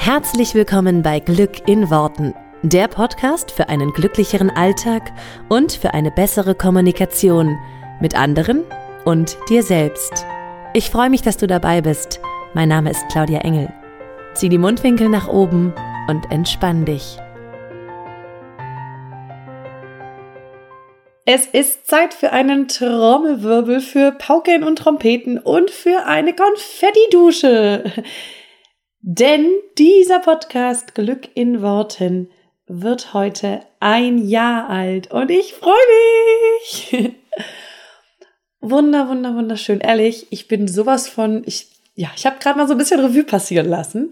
Herzlich willkommen bei Glück in Worten, der Podcast für einen glücklicheren Alltag und für eine bessere Kommunikation mit anderen und dir selbst. Ich freue mich, dass du dabei bist. Mein Name ist Claudia Engel. Zieh die Mundwinkel nach oben und entspann dich. Es ist Zeit für einen Trommelwirbel, für Pauken und Trompeten und für eine Konfettidusche. Denn dieser Podcast Glück in Worten wird heute ein Jahr alt und ich freue mich. Wunder, wunder, wunderschön. Ehrlich, ich bin sowas von, ich, ja, ich habe gerade mal so ein bisschen Revue passieren lassen,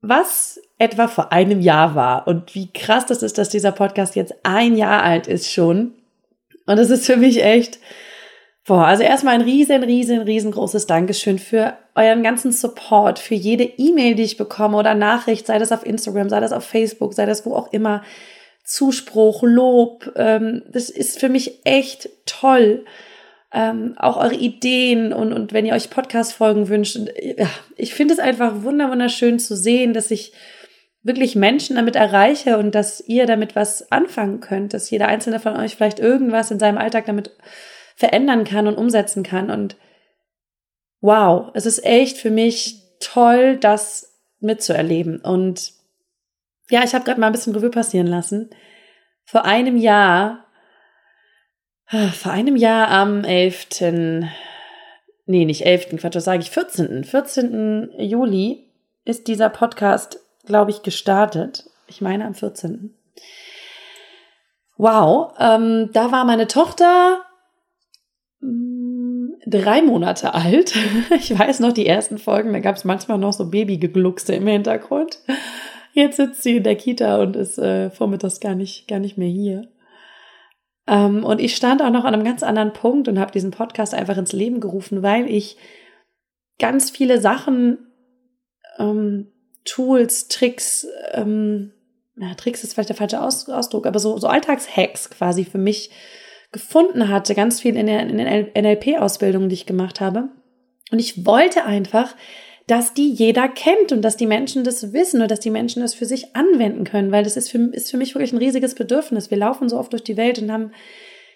was etwa vor einem Jahr war und wie krass das ist, dass dieser Podcast jetzt ein Jahr alt ist schon. Und es ist für mich echt, Boah, also erstmal ein riesen, riesen, riesengroßes Dankeschön für euren ganzen Support, für jede E-Mail, die ich bekomme oder Nachricht, sei das auf Instagram, sei das auf Facebook, sei das wo auch immer. Zuspruch, Lob, ähm, das ist für mich echt toll. Ähm, auch eure Ideen und, und wenn ihr euch Podcast-Folgen wünscht. Und, ja, ich finde es einfach wunderschön zu sehen, dass ich wirklich Menschen damit erreiche und dass ihr damit was anfangen könnt, dass jeder einzelne von euch vielleicht irgendwas in seinem Alltag damit verändern kann und umsetzen kann. Und wow, es ist echt für mich toll, das mitzuerleben. Und ja, ich habe gerade mal ein bisschen Revue passieren lassen. Vor einem Jahr, vor einem Jahr am 11. Nee, nicht 11. Quatsch, was sage ich? 14. 14. Juli ist dieser Podcast, glaube ich, gestartet. Ich meine am 14. Wow, ähm, da war meine Tochter drei Monate alt. Ich weiß noch die ersten Folgen, da gab es manchmal noch so Babygegluckse im Hintergrund. Jetzt sitzt sie in der Kita und ist äh, vormittags gar nicht, gar nicht mehr hier. Ähm, und ich stand auch noch an einem ganz anderen Punkt und habe diesen Podcast einfach ins Leben gerufen, weil ich ganz viele Sachen, ähm, Tools, Tricks, ähm, ja, Tricks ist vielleicht der falsche Aus Ausdruck, aber so, so Alltagshacks quasi für mich gefunden hatte, ganz viel in der, in der NLP-Ausbildung, die ich gemacht habe. Und ich wollte einfach, dass die jeder kennt und dass die Menschen das wissen und dass die Menschen das für sich anwenden können, weil das ist für, ist für mich wirklich ein riesiges Bedürfnis. Wir laufen so oft durch die Welt und haben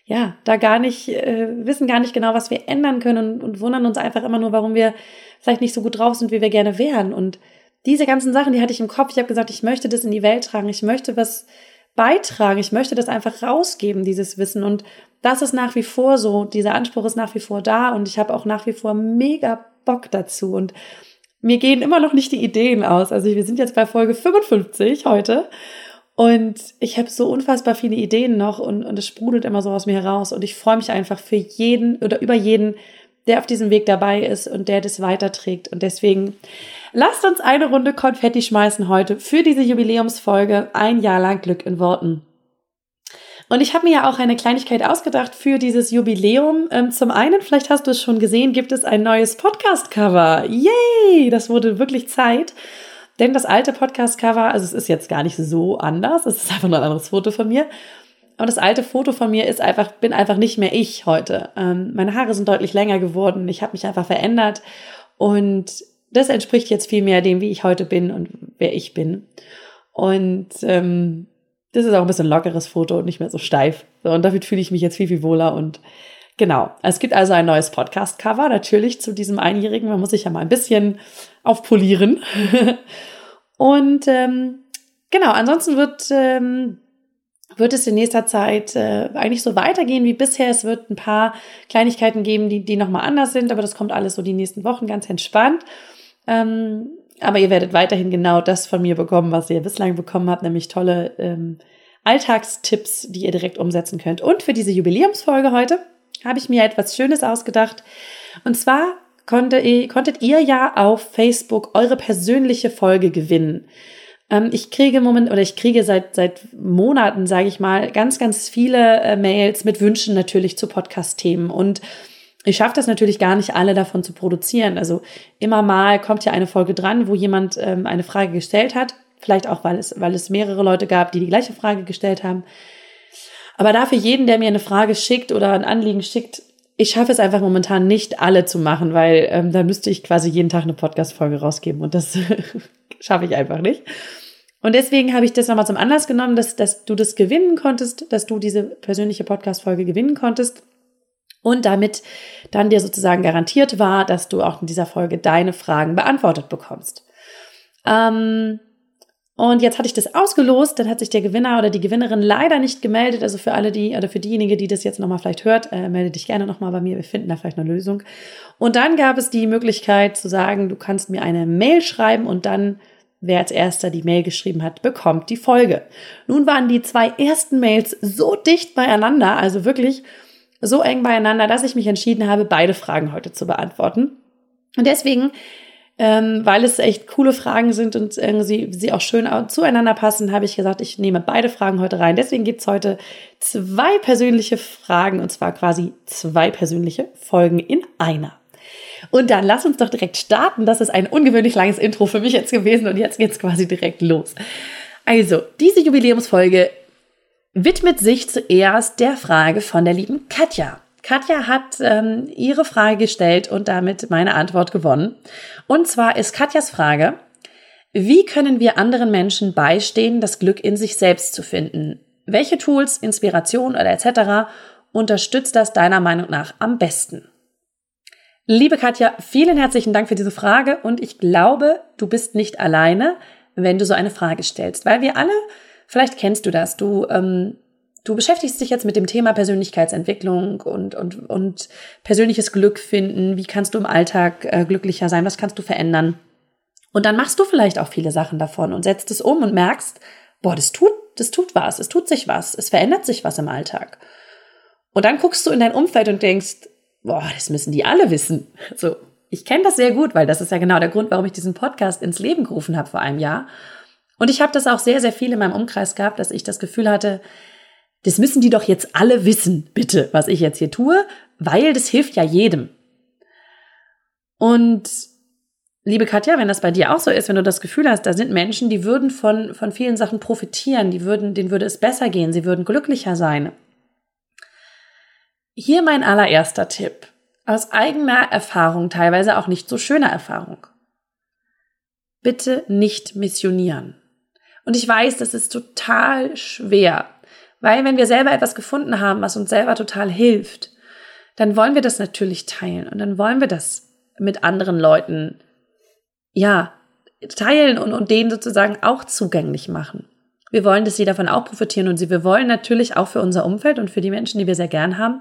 ja da gar nicht, äh, wissen gar nicht genau, was wir ändern können und, und wundern uns einfach immer nur, warum wir vielleicht nicht so gut drauf sind, wie wir gerne wären. Und diese ganzen Sachen, die hatte ich im Kopf. Ich habe gesagt, ich möchte das in die Welt tragen. Ich möchte was beitragen. Ich möchte das einfach rausgeben, dieses Wissen. Und das ist nach wie vor so. Dieser Anspruch ist nach wie vor da und ich habe auch nach wie vor mega Bock dazu. Und mir gehen immer noch nicht die Ideen aus. Also wir sind jetzt bei Folge 55 heute. Und ich habe so unfassbar viele Ideen noch und, und es sprudelt immer so aus mir heraus. Und ich freue mich einfach für jeden oder über jeden, der auf diesem Weg dabei ist und der das weiterträgt. Und deswegen lasst uns eine Runde Konfetti schmeißen heute für diese Jubiläumsfolge. Ein Jahr lang Glück in Worten. Und ich habe mir ja auch eine Kleinigkeit ausgedacht für dieses Jubiläum. Ähm, zum einen, vielleicht hast du es schon gesehen, gibt es ein neues Podcast-Cover. Yay! Das wurde wirklich Zeit. Denn das alte Podcast-Cover, also es ist jetzt gar nicht so anders, es ist einfach nur ein anderes Foto von mir. Aber das alte Foto von mir ist einfach, bin einfach nicht mehr ich heute. Ähm, meine Haare sind deutlich länger geworden. Ich habe mich einfach verändert. Und das entspricht jetzt viel mehr dem, wie ich heute bin und wer ich bin. Und ähm, das ist auch ein bisschen lockeres Foto und nicht mehr so steif. So, und damit fühle ich mich jetzt viel, viel wohler und Genau. Es gibt also ein neues Podcast-Cover, natürlich zu diesem Einjährigen. Man muss sich ja mal ein bisschen aufpolieren. und ähm, genau, ansonsten wird ähm, wird es in nächster Zeit äh, eigentlich so weitergehen wie bisher. Es wird ein paar Kleinigkeiten geben, die, die nochmal anders sind, aber das kommt alles so die nächsten Wochen ganz entspannt. Ähm, aber ihr werdet weiterhin genau das von mir bekommen, was ihr bislang bekommen habt, nämlich tolle ähm, Alltagstipps, die ihr direkt umsetzen könnt. Und für diese Jubiläumsfolge heute habe ich mir etwas Schönes ausgedacht. Und zwar konnte, konntet ihr ja auf Facebook eure persönliche Folge gewinnen. Ähm, ich kriege Moment oder ich kriege seit seit Monaten, sage ich mal, ganz ganz viele äh, Mails mit Wünschen natürlich zu Podcast-Themen und ich schaffe das natürlich gar nicht, alle davon zu produzieren. Also immer mal kommt ja eine Folge dran, wo jemand ähm, eine Frage gestellt hat. Vielleicht auch, weil es, weil es mehrere Leute gab, die die gleiche Frage gestellt haben. Aber dafür jeden, der mir eine Frage schickt oder ein Anliegen schickt, ich schaffe es einfach momentan nicht, alle zu machen, weil ähm, dann müsste ich quasi jeden Tag eine Podcast-Folge rausgeben und das schaffe ich einfach nicht. Und deswegen habe ich das nochmal zum Anlass genommen, dass, dass du das gewinnen konntest, dass du diese persönliche Podcast-Folge gewinnen konntest und damit dann dir sozusagen garantiert war, dass du auch in dieser Folge deine Fragen beantwortet bekommst. Ähm, und jetzt hatte ich das ausgelost, dann hat sich der Gewinner oder die Gewinnerin leider nicht gemeldet. Also für alle die oder für diejenige, die das jetzt nochmal vielleicht hört, äh, melde dich gerne nochmal bei mir. Wir finden da vielleicht eine Lösung. Und dann gab es die Möglichkeit zu sagen, du kannst mir eine Mail schreiben und dann, wer als erster die Mail geschrieben hat, bekommt die Folge. Nun waren die zwei ersten Mails so dicht beieinander, also wirklich so eng beieinander, dass ich mich entschieden habe, beide Fragen heute zu beantworten. Und deswegen ähm, weil es echt coole Fragen sind und äh, sie, auch schön zueinander passen, habe ich gesagt, ich nehme beide Fragen heute rein. Deswegen gibt's heute zwei persönliche Fragen und zwar quasi zwei persönliche Folgen in einer. Und dann lass uns doch direkt starten. Das ist ein ungewöhnlich langes Intro für mich jetzt gewesen und jetzt geht's quasi direkt los. Also, diese Jubiläumsfolge widmet sich zuerst der Frage von der lieben Katja. Katja hat ähm, ihre Frage gestellt und damit meine Antwort gewonnen. Und zwar ist Katjas Frage, wie können wir anderen Menschen beistehen, das Glück in sich selbst zu finden? Welche Tools, Inspiration oder etc. unterstützt das deiner Meinung nach am besten? Liebe Katja, vielen herzlichen Dank für diese Frage und ich glaube, du bist nicht alleine, wenn du so eine Frage stellst, weil wir alle, vielleicht kennst du das, du ähm, Du beschäftigst dich jetzt mit dem Thema Persönlichkeitsentwicklung und, und, und persönliches Glück finden. Wie kannst du im Alltag äh, glücklicher sein? Was kannst du verändern? Und dann machst du vielleicht auch viele Sachen davon und setzt es um und merkst, boah, das tut, das tut was, es tut sich was, es verändert sich was im Alltag. Und dann guckst du in dein Umfeld und denkst, boah, das müssen die alle wissen. So, ich kenne das sehr gut, weil das ist ja genau der Grund, warum ich diesen Podcast ins Leben gerufen habe vor einem Jahr. Und ich habe das auch sehr, sehr viel in meinem Umkreis gehabt, dass ich das Gefühl hatte, das müssen die doch jetzt alle wissen, bitte, was ich jetzt hier tue, weil das hilft ja jedem. Und liebe Katja, wenn das bei dir auch so ist, wenn du das Gefühl hast, da sind Menschen, die würden von, von vielen Sachen profitieren, die würden, denen würde es besser gehen, sie würden glücklicher sein. Hier mein allererster Tipp. Aus eigener Erfahrung, teilweise auch nicht so schöner Erfahrung. Bitte nicht missionieren. Und ich weiß, das ist total schwer. Weil wenn wir selber etwas gefunden haben, was uns selber total hilft, dann wollen wir das natürlich teilen und dann wollen wir das mit anderen Leuten, ja, teilen und, und denen sozusagen auch zugänglich machen. Wir wollen, dass sie davon auch profitieren und sie, wir wollen natürlich auch für unser Umfeld und für die Menschen, die wir sehr gern haben,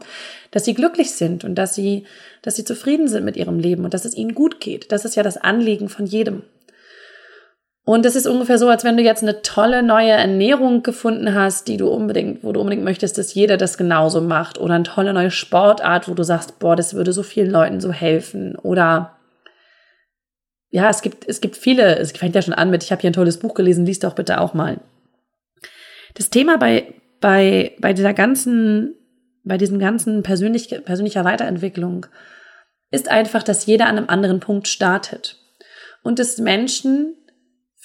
dass sie glücklich sind und dass sie, dass sie zufrieden sind mit ihrem Leben und dass es ihnen gut geht. Das ist ja das Anliegen von jedem. Und es ist ungefähr so, als wenn du jetzt eine tolle neue Ernährung gefunden hast, die du unbedingt, wo du unbedingt möchtest, dass jeder das genauso macht. Oder eine tolle neue Sportart, wo du sagst, boah, das würde so vielen Leuten so helfen. Oder ja, es gibt, es gibt viele, es fängt ja schon an mit, ich habe hier ein tolles Buch gelesen, liest doch bitte auch mal. Das Thema bei, bei, bei dieser ganzen, bei diesem ganzen persönlich, persönlicher Weiterentwicklung ist einfach, dass jeder an einem anderen Punkt startet. Und dass Menschen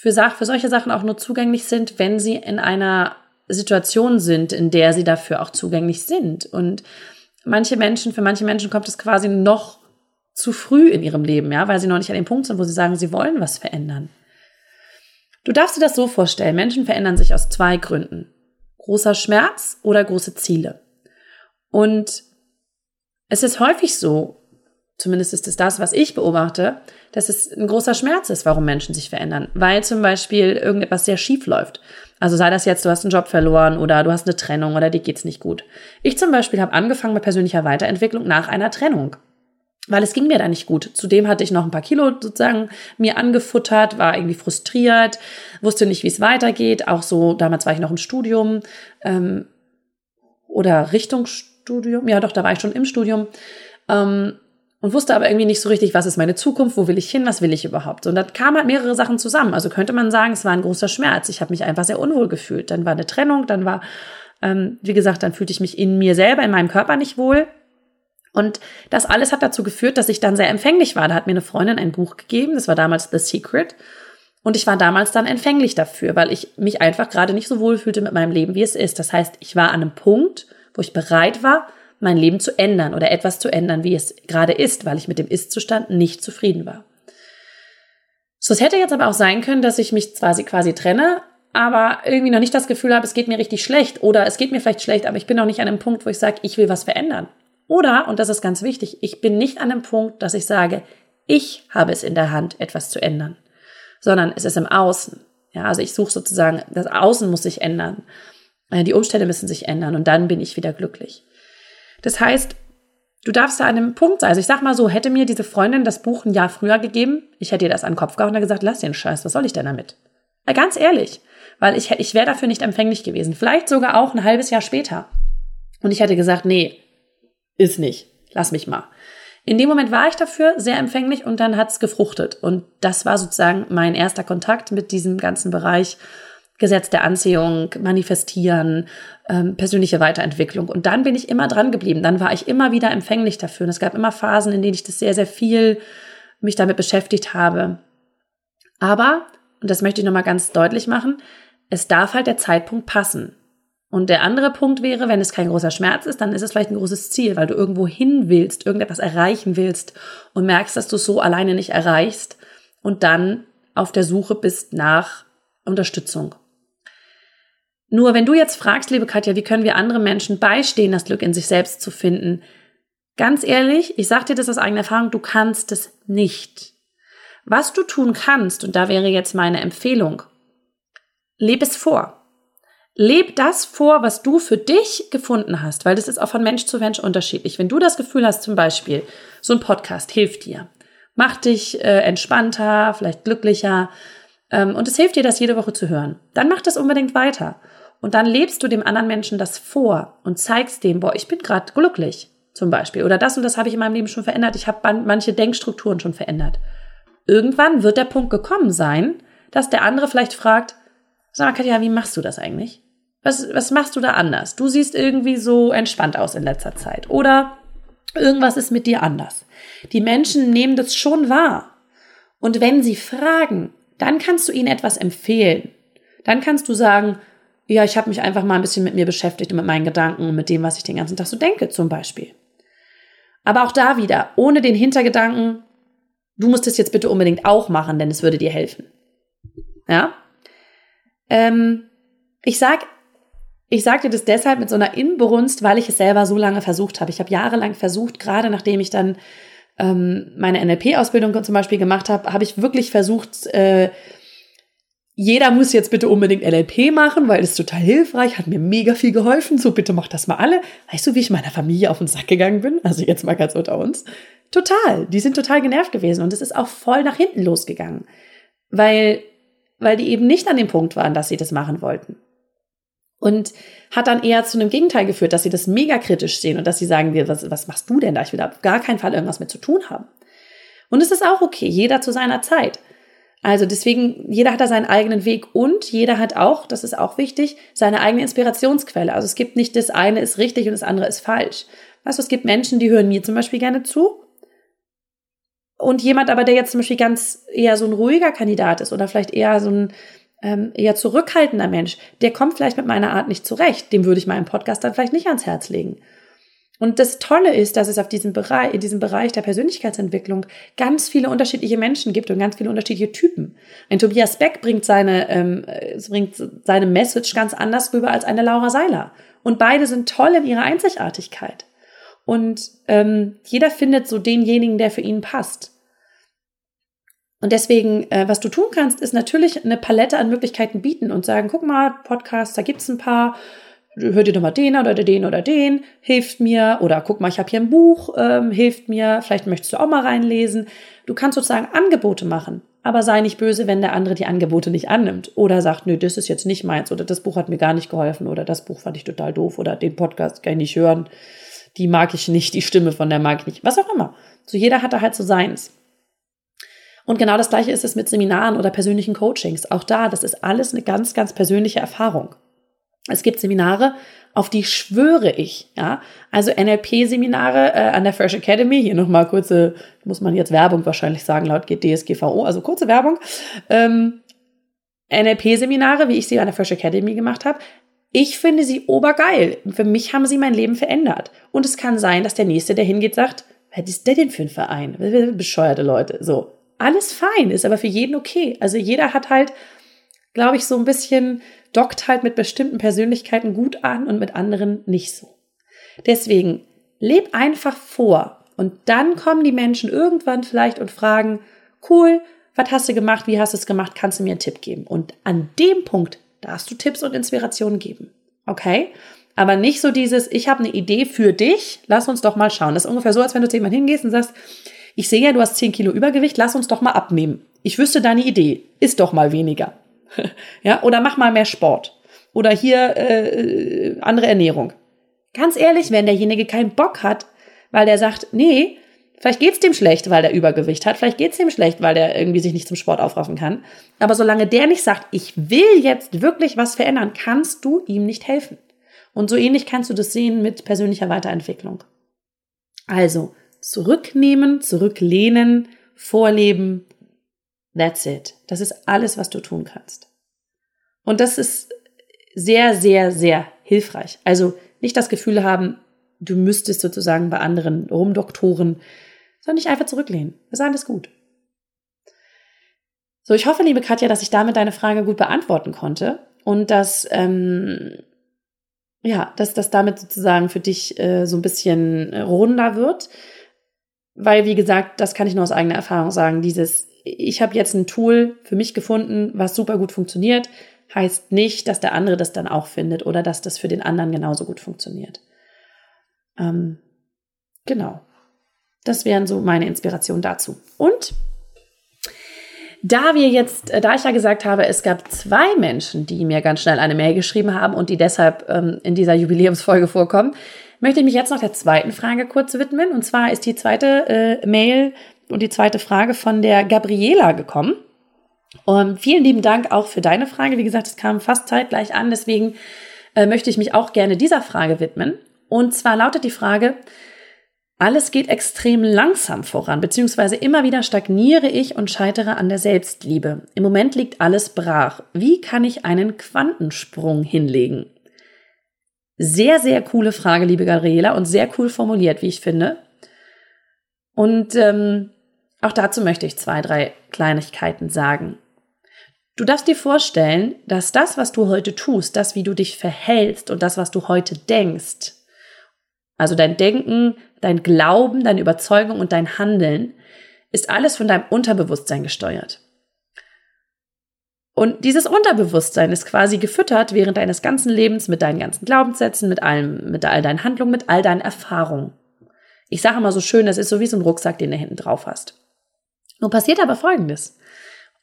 für, für solche Sachen auch nur zugänglich sind, wenn sie in einer Situation sind, in der sie dafür auch zugänglich sind. Und manche Menschen, für manche Menschen kommt es quasi noch zu früh in ihrem Leben, ja, weil sie noch nicht an dem Punkt sind, wo sie sagen, sie wollen was verändern. Du darfst dir das so vorstellen, Menschen verändern sich aus zwei Gründen. Großer Schmerz oder große Ziele. Und es ist häufig so, zumindest ist es das, was ich beobachte, dass es ein großer Schmerz ist, warum Menschen sich verändern. Weil zum Beispiel irgendetwas sehr schief läuft. Also sei das jetzt, du hast einen Job verloren oder du hast eine Trennung oder dir geht's nicht gut. Ich zum Beispiel habe angefangen mit persönlicher Weiterentwicklung nach einer Trennung. Weil es ging mir da nicht gut. Zudem hatte ich noch ein paar Kilo sozusagen mir angefuttert, war irgendwie frustriert, wusste nicht, wie es weitergeht. Auch so, damals war ich noch im Studium ähm, oder Richtungsstudium. Ja, doch, da war ich schon im Studium. Ähm, und wusste aber irgendwie nicht so richtig, was ist meine Zukunft, wo will ich hin, was will ich überhaupt. Und da kamen halt mehrere Sachen zusammen. Also könnte man sagen, es war ein großer Schmerz. Ich habe mich einfach sehr unwohl gefühlt. Dann war eine Trennung, dann war, ähm, wie gesagt, dann fühlte ich mich in mir selber, in meinem Körper nicht wohl. Und das alles hat dazu geführt, dass ich dann sehr empfänglich war. Da hat mir eine Freundin ein Buch gegeben, das war damals The Secret. Und ich war damals dann empfänglich dafür, weil ich mich einfach gerade nicht so wohl fühlte mit meinem Leben, wie es ist. Das heißt, ich war an einem Punkt, wo ich bereit war, mein Leben zu ändern oder etwas zu ändern, wie es gerade ist, weil ich mit dem Ist-Zustand nicht zufrieden war. So, es hätte jetzt aber auch sein können, dass ich mich quasi quasi trenne, aber irgendwie noch nicht das Gefühl habe, es geht mir richtig schlecht oder es geht mir vielleicht schlecht, aber ich bin noch nicht an einem Punkt, wo ich sage, ich will was verändern. Oder, und das ist ganz wichtig, ich bin nicht an einem Punkt, dass ich sage, ich habe es in der Hand, etwas zu ändern, sondern es ist im Außen. Ja, also ich suche sozusagen, das Außen muss sich ändern. Äh, die Umstände müssen sich ändern und dann bin ich wieder glücklich. Das heißt, du darfst da an einem Punkt sein. Also ich sag mal so, hätte mir diese Freundin das Buch ein Jahr früher gegeben, ich hätte ihr das an den Kopf gehauen und gesagt, lass den Scheiß, was soll ich denn damit? Ja, ganz ehrlich, weil ich, ich wäre dafür nicht empfänglich gewesen. Vielleicht sogar auch ein halbes Jahr später. Und ich hätte gesagt, nee, ist nicht, lass mich mal. In dem Moment war ich dafür sehr empfänglich und dann hat's gefruchtet. Und das war sozusagen mein erster Kontakt mit diesem ganzen Bereich Gesetz der Anziehung, Manifestieren, ähm, persönliche Weiterentwicklung. Und dann bin ich immer dran geblieben. Dann war ich immer wieder empfänglich dafür. Und es gab immer Phasen, in denen ich das sehr, sehr viel mich damit beschäftigt habe. Aber, und das möchte ich nochmal ganz deutlich machen, es darf halt der Zeitpunkt passen. Und der andere Punkt wäre, wenn es kein großer Schmerz ist, dann ist es vielleicht ein großes Ziel, weil du irgendwo hin willst, irgendetwas erreichen willst und merkst, dass du es so alleine nicht erreichst und dann auf der Suche bist nach Unterstützung. Nur wenn du jetzt fragst, liebe Katja, wie können wir andere Menschen beistehen, das Glück in sich selbst zu finden? Ganz ehrlich, ich sag dir das aus eigener Erfahrung, du kannst es nicht. Was du tun kannst, und da wäre jetzt meine Empfehlung, leb es vor. Leb das vor, was du für dich gefunden hast, weil das ist auch von Mensch zu Mensch unterschiedlich. Wenn du das Gefühl hast, zum Beispiel, so ein Podcast hilft dir, macht dich äh, entspannter, vielleicht glücklicher, ähm, und es hilft dir, das jede Woche zu hören, dann mach das unbedingt weiter. Und dann lebst du dem anderen Menschen das vor und zeigst dem, boah, ich bin gerade glücklich zum Beispiel. Oder das und das habe ich in meinem Leben schon verändert. Ich habe manche Denkstrukturen schon verändert. Irgendwann wird der Punkt gekommen sein, dass der andere vielleicht fragt, sag mal, Katja, wie machst du das eigentlich? Was, was machst du da anders? Du siehst irgendwie so entspannt aus in letzter Zeit. Oder irgendwas ist mit dir anders. Die Menschen nehmen das schon wahr. Und wenn sie fragen, dann kannst du ihnen etwas empfehlen. Dann kannst du sagen, ja, ich habe mich einfach mal ein bisschen mit mir beschäftigt und mit meinen Gedanken und mit dem, was ich den ganzen Tag so denke, zum Beispiel. Aber auch da wieder, ohne den Hintergedanken, du musst es jetzt bitte unbedingt auch machen, denn es würde dir helfen. Ja? Ähm, ich sag, ich sag dir das deshalb mit so einer Inbrunst, weil ich es selber so lange versucht habe. Ich habe jahrelang versucht, gerade nachdem ich dann ähm, meine NLP-Ausbildung zum Beispiel gemacht habe, habe ich wirklich versucht, äh, jeder muss jetzt bitte unbedingt NLP machen, weil es total hilfreich, hat mir mega viel geholfen. So, bitte macht das mal alle. Weißt du, wie ich meiner Familie auf den Sack gegangen bin? Also jetzt mal ganz unter uns. Total. Die sind total genervt gewesen und es ist auch voll nach hinten losgegangen. Weil, weil die eben nicht an dem Punkt waren, dass sie das machen wollten. Und hat dann eher zu einem Gegenteil geführt, dass sie das mega kritisch sehen und dass sie sagen, was, was machst du denn da? Ich will da auf gar keinen Fall irgendwas mit zu tun haben. Und es ist auch okay, jeder zu seiner Zeit. Also deswegen, jeder hat da seinen eigenen Weg und jeder hat auch, das ist auch wichtig, seine eigene Inspirationsquelle. Also es gibt nicht das eine ist richtig und das andere ist falsch. Weißt du, es gibt Menschen, die hören mir zum Beispiel gerne zu. Und jemand aber, der jetzt zum Beispiel ganz eher so ein ruhiger Kandidat ist oder vielleicht eher so ein ähm, eher zurückhaltender Mensch, der kommt vielleicht mit meiner Art nicht zurecht. Dem würde ich meinen Podcast dann vielleicht nicht ans Herz legen. Und das Tolle ist, dass es auf diesem Bereich, in diesem Bereich der Persönlichkeitsentwicklung ganz viele unterschiedliche Menschen gibt und ganz viele unterschiedliche Typen. Ein Tobias Beck bringt seine, ähm, bringt seine Message ganz anders rüber als eine Laura Seiler. Und beide sind toll in ihrer Einzigartigkeit. Und ähm, jeder findet so denjenigen, der für ihn passt. Und deswegen, äh, was du tun kannst, ist natürlich eine Palette an Möglichkeiten bieten und sagen, guck mal, Podcast, da gibt's ein paar hör dir doch mal den oder den oder den, hilft mir. Oder guck mal, ich habe hier ein Buch, ähm, hilft mir. Vielleicht möchtest du auch mal reinlesen. Du kannst sozusagen Angebote machen. Aber sei nicht böse, wenn der andere die Angebote nicht annimmt. Oder sagt, nö, das ist jetzt nicht meins. Oder das Buch hat mir gar nicht geholfen. Oder das Buch fand ich total doof. Oder den Podcast kann ich nicht hören. Die mag ich nicht. Die Stimme von der mag ich nicht. Was auch immer. So jeder hat da halt so seins. Und genau das gleiche ist es mit Seminaren oder persönlichen Coachings. Auch da, das ist alles eine ganz, ganz persönliche Erfahrung. Es gibt Seminare, auf die schwöre ich, ja. Also NLP-Seminare äh, an der Fresh Academy. Hier nochmal kurze, muss man jetzt Werbung wahrscheinlich sagen, laut DSGVO, also kurze Werbung. Ähm, NLP-Seminare, wie ich sie an der Fresh Academy gemacht habe, ich finde sie obergeil. Für mich haben sie mein Leben verändert. Und es kann sein, dass der Nächste, der hingeht, sagt, was ist der denn für ein Verein? Bescheuerte Leute. So. Alles fein, ist aber für jeden okay. Also jeder hat halt, glaube ich, so ein bisschen, dockt halt mit bestimmten Persönlichkeiten gut an und mit anderen nicht so. Deswegen, leb einfach vor. Und dann kommen die Menschen irgendwann vielleicht und fragen, cool, was hast du gemacht? Wie hast du es gemacht? Kannst du mir einen Tipp geben? Und an dem Punkt darfst du Tipps und Inspirationen geben. Okay? Aber nicht so dieses, ich habe eine Idee für dich, lass uns doch mal schauen. Das ist ungefähr so, als wenn du zu jemandem hingehst und sagst, ich sehe ja, du hast 10 Kilo Übergewicht, lass uns doch mal abnehmen. Ich wüsste deine Idee, isst doch mal weniger. ja, oder mach mal mehr Sport. Oder hier äh, andere Ernährung. Ganz ehrlich, wenn derjenige keinen Bock hat, weil der sagt, nee, Vielleicht geht's dem schlecht, weil der Übergewicht hat. Vielleicht geht's dem schlecht, weil der irgendwie sich nicht zum Sport aufraffen kann. Aber solange der nicht sagt, ich will jetzt wirklich was verändern, kannst du ihm nicht helfen. Und so ähnlich kannst du das sehen mit persönlicher Weiterentwicklung. Also zurücknehmen, zurücklehnen, vorleben. That's it. Das ist alles, was du tun kannst. Und das ist sehr, sehr, sehr hilfreich. Also nicht das Gefühl haben, du müsstest sozusagen bei anderen rumdoktoren, sondern dich einfach zurücklehnen. ist alles gut. So, ich hoffe, liebe Katja, dass ich damit deine Frage gut beantworten konnte und dass, ähm, ja, dass das damit sozusagen für dich äh, so ein bisschen runder wird. Weil, wie gesagt, das kann ich nur aus eigener Erfahrung sagen, dieses, ich habe jetzt ein Tool für mich gefunden, was super gut funktioniert, heißt nicht, dass der andere das dann auch findet oder dass das für den anderen genauso gut funktioniert. Ähm, genau. Das wären so meine Inspirationen dazu. Und da wir jetzt, äh, da ich ja gesagt habe, es gab zwei Menschen, die mir ganz schnell eine Mail geschrieben haben und die deshalb ähm, in dieser Jubiläumsfolge vorkommen, möchte ich mich jetzt noch der zweiten Frage kurz widmen. Und zwar ist die zweite äh, Mail und die zweite Frage von der Gabriela gekommen. Und vielen lieben Dank auch für deine Frage. Wie gesagt, es kam fast zeitgleich an, deswegen äh, möchte ich mich auch gerne dieser Frage widmen. Und zwar lautet die Frage, alles geht extrem langsam voran, beziehungsweise immer wieder stagniere ich und scheitere an der Selbstliebe. Im Moment liegt alles brach. Wie kann ich einen Quantensprung hinlegen? Sehr, sehr coole Frage, liebe Gabriela, und sehr cool formuliert, wie ich finde. Und ähm, auch dazu möchte ich zwei, drei Kleinigkeiten sagen. Du darfst dir vorstellen, dass das, was du heute tust, das, wie du dich verhältst und das, was du heute denkst, also dein Denken, dein Glauben, deine Überzeugung und dein Handeln ist alles von deinem Unterbewusstsein gesteuert. Und dieses Unterbewusstsein ist quasi gefüttert während deines ganzen Lebens mit deinen ganzen Glaubenssätzen, mit allem, mit all deinen Handlungen, mit all deinen Erfahrungen. Ich sage immer so schön, das ist so wie so ein Rucksack, den du hinten drauf hast. Nun passiert aber Folgendes.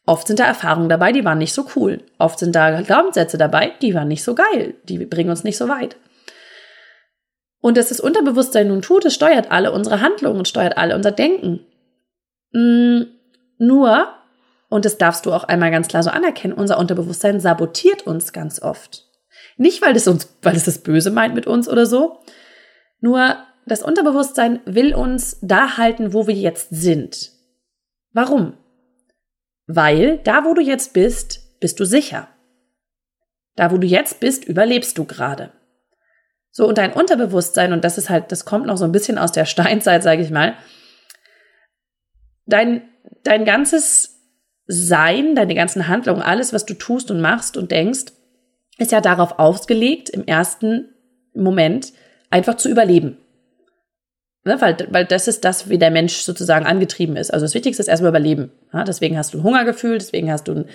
Oft sind da Erfahrungen dabei, die waren nicht so cool. Oft sind da Glaubenssätze dabei, die waren nicht so geil. Die bringen uns nicht so weit. Und dass das Unterbewusstsein nun tut, es steuert alle unsere Handlungen, steuert alle unser Denken. Mm, nur, und das darfst du auch einmal ganz klar so anerkennen, unser Unterbewusstsein sabotiert uns ganz oft. Nicht, weil es uns, weil es das Böse meint mit uns oder so. Nur das Unterbewusstsein will uns da halten, wo wir jetzt sind. Warum? Weil da, wo du jetzt bist, bist du sicher. Da, wo du jetzt bist, überlebst du gerade. So, und dein Unterbewusstsein, und das ist halt, das kommt noch so ein bisschen aus der Steinzeit, sage ich mal, dein, dein ganzes Sein, deine ganzen Handlungen, alles, was du tust und machst und denkst, ist ja darauf ausgelegt, im ersten Moment einfach zu überleben. Ne, weil, weil das ist das, wie der Mensch sozusagen angetrieben ist. Also das Wichtigste ist erstmal überleben. Ja, deswegen hast du ein Hungergefühl, deswegen hast du ein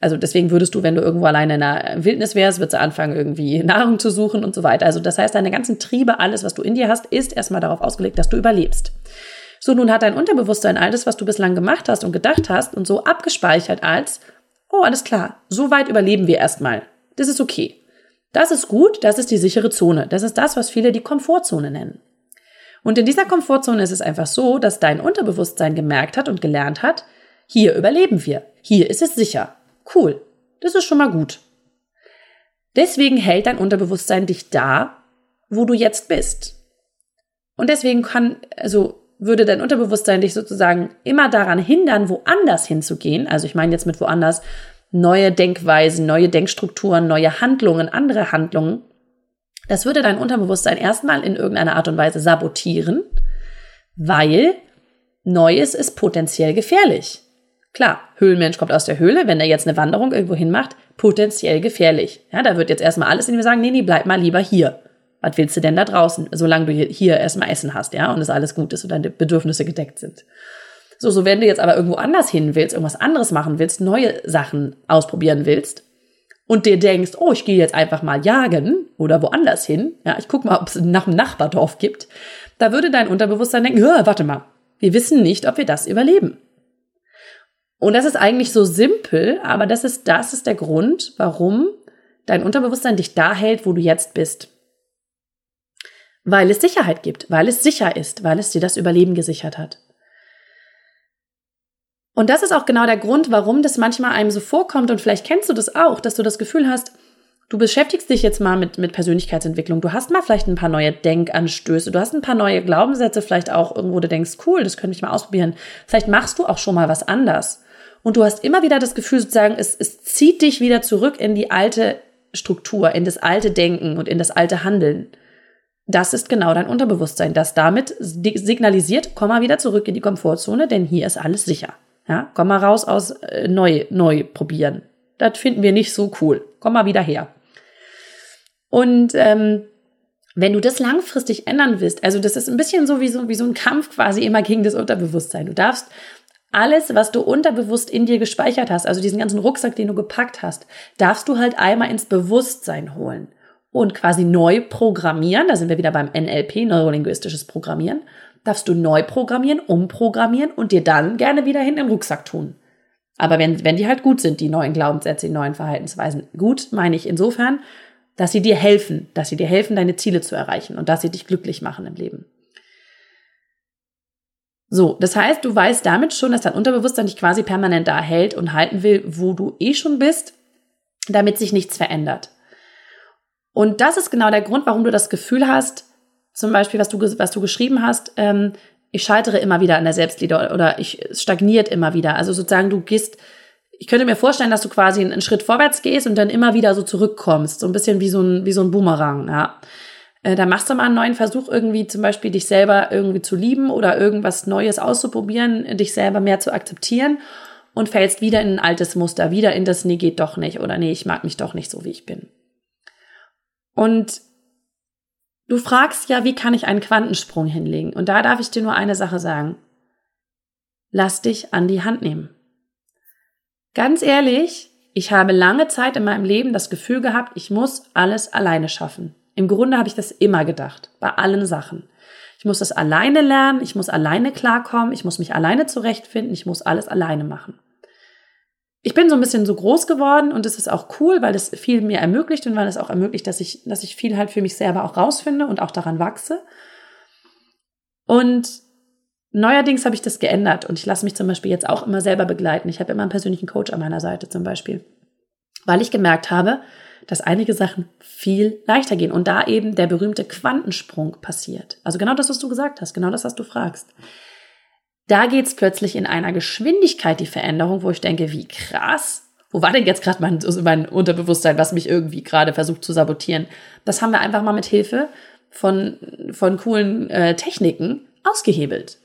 also deswegen würdest du, wenn du irgendwo alleine in der Wildnis wärst, würdest du anfangen, irgendwie Nahrung zu suchen und so weiter. Also das heißt, deine ganzen Triebe, alles, was du in dir hast, ist erstmal darauf ausgelegt, dass du überlebst. So, nun hat dein Unterbewusstsein alles, was du bislang gemacht hast und gedacht hast und so abgespeichert als, oh, alles klar, so weit überleben wir erstmal. Das ist okay. Das ist gut, das ist die sichere Zone. Das ist das, was viele die Komfortzone nennen. Und in dieser Komfortzone ist es einfach so, dass dein Unterbewusstsein gemerkt hat und gelernt hat, hier überleben wir, hier ist es sicher. Cool, das ist schon mal gut. Deswegen hält dein Unterbewusstsein dich da, wo du jetzt bist. Und deswegen kann, also würde dein Unterbewusstsein dich sozusagen immer daran hindern, woanders hinzugehen. Also ich meine jetzt mit woanders, neue Denkweisen, neue Denkstrukturen, neue Handlungen, andere Handlungen, das würde dein Unterbewusstsein erstmal in irgendeiner Art und Weise sabotieren, weil Neues ist potenziell gefährlich. Klar, Höhlenmensch kommt aus der Höhle, wenn er jetzt eine Wanderung irgendwo hin macht, potenziell gefährlich. Ja, da wird jetzt erstmal alles in ihm sagen, nee, nee, bleib mal lieber hier. Was willst du denn da draußen, solange du hier erstmal Essen hast, ja, und es alles gut ist und deine Bedürfnisse gedeckt sind. So, so wenn du jetzt aber irgendwo anders hin willst, irgendwas anderes machen willst, neue Sachen ausprobieren willst und dir denkst, oh, ich gehe jetzt einfach mal jagen oder woanders hin, ja, ich guck mal, ob es nach dem Nachbardorf gibt, da würde dein Unterbewusstsein denken, warte mal, wir wissen nicht, ob wir das überleben. Und das ist eigentlich so simpel, aber das ist, das ist der Grund, warum dein Unterbewusstsein dich da hält, wo du jetzt bist. Weil es Sicherheit gibt, weil es sicher ist, weil es dir das Überleben gesichert hat. Und das ist auch genau der Grund, warum das manchmal einem so vorkommt, und vielleicht kennst du das auch, dass du das Gefühl hast, du beschäftigst dich jetzt mal mit, mit Persönlichkeitsentwicklung, du hast mal vielleicht ein paar neue Denkanstöße, du hast ein paar neue Glaubenssätze, vielleicht auch irgendwo, du denkst, cool, das könnte ich mal ausprobieren. Vielleicht machst du auch schon mal was anders. Und du hast immer wieder das Gefühl, sozusagen, es, es zieht dich wieder zurück in die alte Struktur, in das alte Denken und in das alte Handeln. Das ist genau dein Unterbewusstsein, das damit signalisiert, komm mal wieder zurück in die Komfortzone, denn hier ist alles sicher. Ja, komm mal raus aus äh, neu, neu probieren. Das finden wir nicht so cool. Komm mal wieder her. Und ähm, wenn du das langfristig ändern willst, also das ist ein bisschen so wie so, wie so ein Kampf quasi immer gegen das Unterbewusstsein. Du darfst alles, was du unterbewusst in dir gespeichert hast, also diesen ganzen Rucksack, den du gepackt hast, darfst du halt einmal ins Bewusstsein holen und quasi neu programmieren. Da sind wir wieder beim NLP, neurolinguistisches Programmieren darfst du neu programmieren, umprogrammieren und dir dann gerne wieder hin im Rucksack tun. Aber wenn, wenn die halt gut sind, die neuen Glaubenssätze, die neuen Verhaltensweisen. Gut meine ich insofern, dass sie dir helfen, dass sie dir helfen, deine Ziele zu erreichen und dass sie dich glücklich machen im Leben. So, das heißt, du weißt damit schon, dass dein Unterbewusstsein dich quasi permanent da hält und halten will, wo du eh schon bist, damit sich nichts verändert. Und das ist genau der Grund, warum du das Gefühl hast, zum Beispiel, was du, was du geschrieben hast, ähm, ich scheitere immer wieder an der Selbstliebe oder ich stagniert immer wieder. Also sozusagen, du gehst, ich könnte mir vorstellen, dass du quasi einen Schritt vorwärts gehst und dann immer wieder so zurückkommst. So ein bisschen wie so ein, wie so ein Boomerang, ja. Äh, da machst du mal einen neuen Versuch, irgendwie zum Beispiel dich selber irgendwie zu lieben oder irgendwas Neues auszuprobieren, dich selber mehr zu akzeptieren und fällst wieder in ein altes Muster, wieder in das, nee, geht doch nicht oder nee, ich mag mich doch nicht so, wie ich bin. Und Du fragst ja, wie kann ich einen Quantensprung hinlegen? Und da darf ich dir nur eine Sache sagen. Lass dich an die Hand nehmen. Ganz ehrlich, ich habe lange Zeit in meinem Leben das Gefühl gehabt, ich muss alles alleine schaffen. Im Grunde habe ich das immer gedacht, bei allen Sachen. Ich muss das alleine lernen, ich muss alleine klarkommen, ich muss mich alleine zurechtfinden, ich muss alles alleine machen ich bin so ein bisschen so groß geworden und es ist auch cool, weil es viel mir ermöglicht und weil es auch ermöglicht, dass ich, dass ich viel halt für mich selber auch rausfinde und auch daran wachse. Und neuerdings habe ich das geändert und ich lasse mich zum Beispiel jetzt auch immer selber begleiten. Ich habe immer einen persönlichen Coach an meiner Seite zum Beispiel, weil ich gemerkt habe, dass einige Sachen viel leichter gehen und da eben der berühmte Quantensprung passiert. Also genau das, was du gesagt hast, genau das, was du fragst. Da geht's plötzlich in einer Geschwindigkeit die Veränderung, wo ich denke, wie krass. Wo war denn jetzt gerade mein, mein Unterbewusstsein, was mich irgendwie gerade versucht zu sabotieren? Das haben wir einfach mal mit Hilfe von, von coolen äh, Techniken ausgehebelt.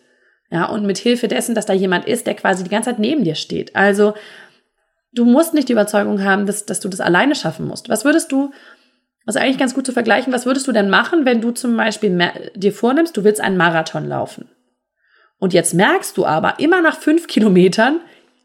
Ja, und mit Hilfe dessen, dass da jemand ist, der quasi die ganze Zeit neben dir steht. Also, du musst nicht die Überzeugung haben, dass, dass du das alleine schaffen musst. Was würdest du, was eigentlich ganz gut zu vergleichen, was würdest du denn machen, wenn du zum Beispiel dir vornimmst, du willst einen Marathon laufen? Und jetzt merkst du aber, immer nach fünf Kilometern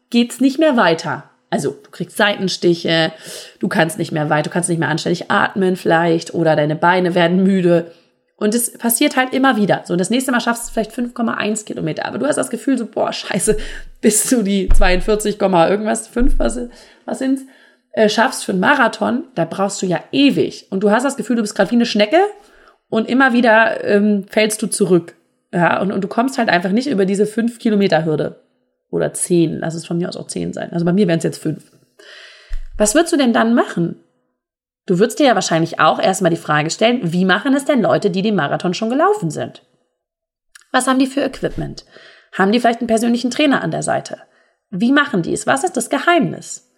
geht's nicht mehr weiter. Also du kriegst Seitenstiche, du kannst nicht mehr weiter, du kannst nicht mehr anständig atmen vielleicht oder deine Beine werden müde. Und es passiert halt immer wieder. So, und das nächste Mal schaffst du vielleicht 5,1 Kilometer. Aber du hast das Gefühl so, boah, scheiße, bis du die 42, irgendwas, 5, was, was sind's, äh, schaffst für einen Marathon, da brauchst du ja ewig. Und du hast das Gefühl, du bist gerade wie eine Schnecke und immer wieder ähm, fällst du zurück. Ja, und, und du kommst halt einfach nicht über diese fünf Kilometer Hürde. Oder zehn, lass es von mir aus auch zehn sein. Also bei mir wären es jetzt fünf. Was würdest du denn dann machen? Du würdest dir ja wahrscheinlich auch erstmal die Frage stellen, wie machen es denn Leute, die den Marathon schon gelaufen sind? Was haben die für Equipment? Haben die vielleicht einen persönlichen Trainer an der Seite? Wie machen die es? Was ist das Geheimnis?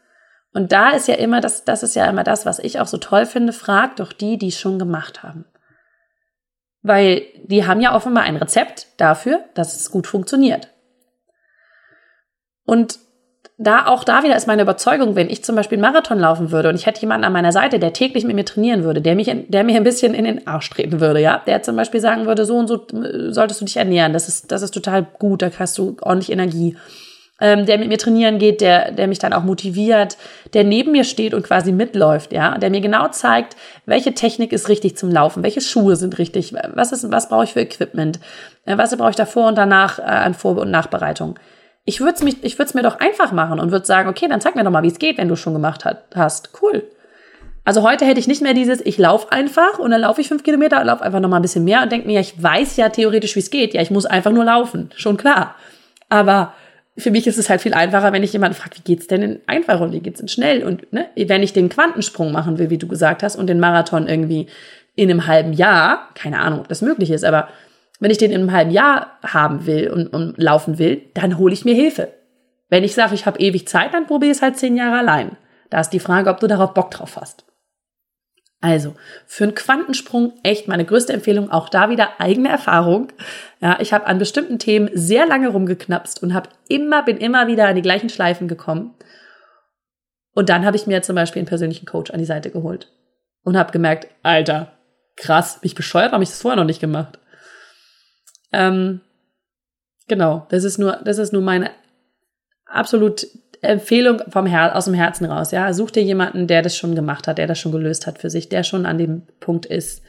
Und da ist ja immer das, das ist ja immer das, was ich auch so toll finde, frag doch die, die es schon gemacht haben. Weil die haben ja offenbar ein Rezept dafür, dass es gut funktioniert. Und da auch da wieder ist meine Überzeugung, wenn ich zum Beispiel einen Marathon laufen würde und ich hätte jemanden an meiner Seite, der täglich mit mir trainieren würde, der mich, der mir ein bisschen in den Arsch treten würde, ja, der zum Beispiel sagen würde, so und so äh, solltest du dich ernähren, das ist, das ist total gut, da hast du ordentlich Energie, ähm, der mit mir trainieren geht, der, der mich dann auch motiviert, der neben mir steht und quasi mitläuft, ja, der mir genau zeigt, welche Technik ist richtig zum Laufen, welche Schuhe sind richtig, was ist, was brauche ich für Equipment, äh, was brauche ich davor und danach äh, an Vor- und Nachbereitung. Ich würde es ich würde es mir doch einfach machen und würde sagen, okay, dann zeig mir doch mal, wie es geht, wenn du schon gemacht hat, hast. Cool. Also heute hätte ich nicht mehr dieses, ich laufe einfach und dann laufe ich fünf Kilometer, laufe einfach noch mal ein bisschen mehr und denke mir, ja, ich weiß ja theoretisch, wie es geht. Ja, ich muss einfach nur laufen. Schon klar. Aber für mich ist es halt viel einfacher, wenn ich jemanden frage, wie geht's denn in einfach und wie geht's denn schnell? Und ne, wenn ich den Quantensprung machen will, wie du gesagt hast, und den Marathon irgendwie in einem halben Jahr, keine Ahnung, ob das möglich ist, aber wenn ich den in einem halben Jahr haben will und, und laufen will, dann hole ich mir Hilfe. Wenn ich sage, ich habe ewig Zeit, dann probiere es halt zehn Jahre allein. Da ist die Frage, ob du darauf Bock drauf hast. Also, für einen Quantensprung echt meine größte Empfehlung, auch da wieder eigene Erfahrung. Ja, ich habe an bestimmten Themen sehr lange rumgeknapst und habe immer, bin immer wieder an die gleichen Schleifen gekommen. Und dann habe ich mir zum Beispiel einen persönlichen Coach an die Seite geholt und habe gemerkt, Alter, krass, mich bescheuert, habe ich das vorher noch nicht gemacht. Ähm, genau, das ist nur, das ist nur meine absolut Empfehlung vom Her aus dem Herzen raus. Ja, such dir jemanden, der das schon gemacht hat, der das schon gelöst hat für sich, der schon an dem Punkt ist.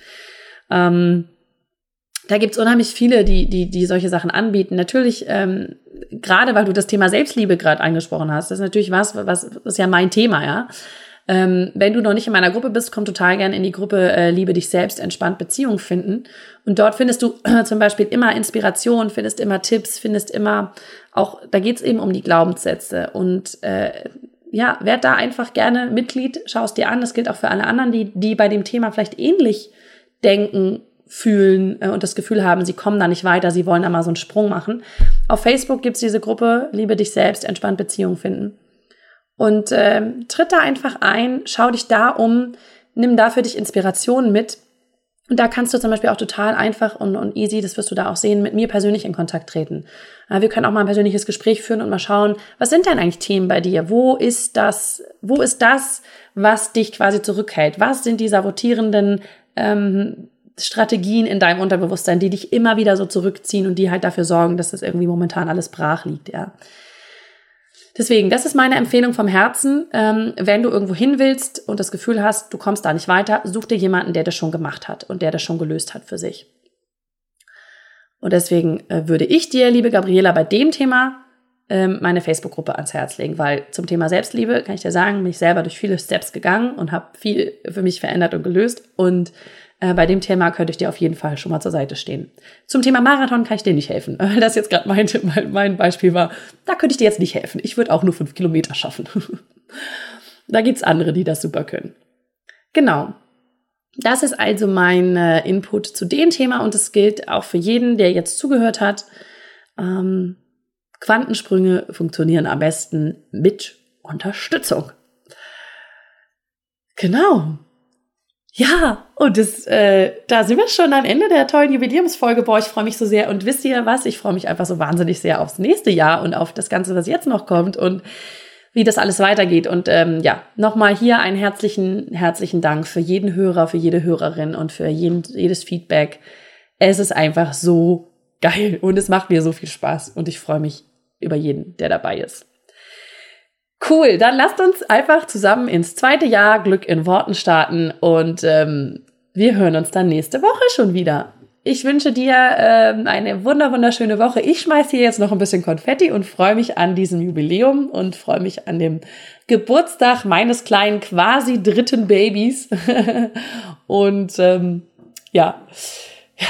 Ähm, da gibt's unheimlich viele, die, die, die solche Sachen anbieten. Natürlich, ähm, gerade weil du das Thema Selbstliebe gerade angesprochen hast, das ist natürlich was, was, ist ja mein Thema, ja. Ähm, wenn du noch nicht in meiner Gruppe bist, komm total gerne in die Gruppe äh, Liebe dich selbst, entspannt Beziehung finden. Und dort findest du äh, zum Beispiel immer Inspiration, findest immer Tipps, findest immer auch, da geht's eben um die Glaubenssätze. Und äh, ja, werd da einfach gerne Mitglied, schau es dir an. Das gilt auch für alle anderen, die, die bei dem Thema vielleicht ähnlich denken, fühlen äh, und das Gefühl haben, sie kommen da nicht weiter, sie wollen da mal so einen Sprung machen. Auf Facebook gibt's diese Gruppe Liebe dich selbst, entspannt Beziehung finden. Und äh, tritt da einfach ein, schau dich da um, nimm da für dich Inspirationen mit. Und da kannst du zum Beispiel auch total einfach und, und easy, das wirst du da auch sehen, mit mir persönlich in Kontakt treten. Wir können auch mal ein persönliches Gespräch führen und mal schauen, was sind denn eigentlich Themen bei dir? Wo ist das, wo ist das, was dich quasi zurückhält? Was sind die sabotierenden ähm, Strategien in deinem Unterbewusstsein, die dich immer wieder so zurückziehen und die halt dafür sorgen, dass das irgendwie momentan alles brach liegt, ja. Deswegen, das ist meine Empfehlung vom Herzen. Ähm, wenn du irgendwo hin willst und das Gefühl hast, du kommst da nicht weiter, such dir jemanden, der das schon gemacht hat und der das schon gelöst hat für sich. Und deswegen äh, würde ich dir, liebe Gabriela, bei dem Thema ähm, meine Facebook-Gruppe ans Herz legen, weil zum Thema Selbstliebe kann ich dir sagen, bin ich selber durch viele Steps gegangen und habe viel für mich verändert und gelöst und äh, bei dem Thema könnte ich dir auf jeden Fall schon mal zur Seite stehen. Zum Thema Marathon kann ich dir nicht helfen, weil das jetzt gerade mein, mein Beispiel war. Da könnte ich dir jetzt nicht helfen. Ich würde auch nur fünf Kilometer schaffen. da gibt's andere, die das super können. Genau. Das ist also mein äh, Input zu dem Thema und es gilt auch für jeden, der jetzt zugehört hat. Ähm, Quantensprünge funktionieren am besten mit Unterstützung. Genau. Ja, und das, äh, da sind wir schon am Ende der tollen Jubiläumsfolge. Boah, ich freue mich so sehr. Und wisst ihr was? Ich freue mich einfach so wahnsinnig sehr aufs nächste Jahr und auf das Ganze, was jetzt noch kommt und wie das alles weitergeht. Und ähm, ja, nochmal hier einen herzlichen, herzlichen Dank für jeden Hörer, für jede Hörerin und für jeden, jedes Feedback. Es ist einfach so geil und es macht mir so viel Spaß und ich freue mich über jeden, der dabei ist. Cool, dann lasst uns einfach zusammen ins zweite Jahr Glück in Worten starten und ähm, wir hören uns dann nächste Woche schon wieder. Ich wünsche dir ähm, eine wunder wunderschöne Woche. Ich schmeiß hier jetzt noch ein bisschen Konfetti und freue mich an diesem Jubiläum und freue mich an dem Geburtstag meines kleinen quasi dritten Babys. und ähm, ja, ja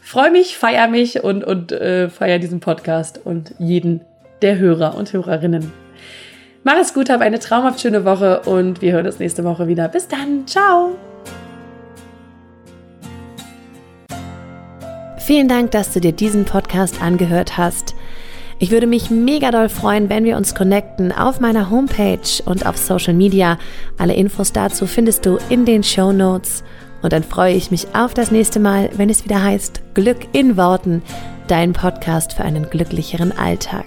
freue mich, feier mich und, und äh, feier diesen Podcast und jeden der Hörer und Hörerinnen. Mach es gut, hab eine traumhaft schöne Woche und wir hören uns nächste Woche wieder. Bis dann, ciao! Vielen Dank, dass du dir diesen Podcast angehört hast. Ich würde mich mega doll freuen, wenn wir uns connecten auf meiner Homepage und auf Social Media. Alle Infos dazu findest du in den Show Notes. Und dann freue ich mich auf das nächste Mal, wenn es wieder heißt Glück in Worten, dein Podcast für einen glücklicheren Alltag.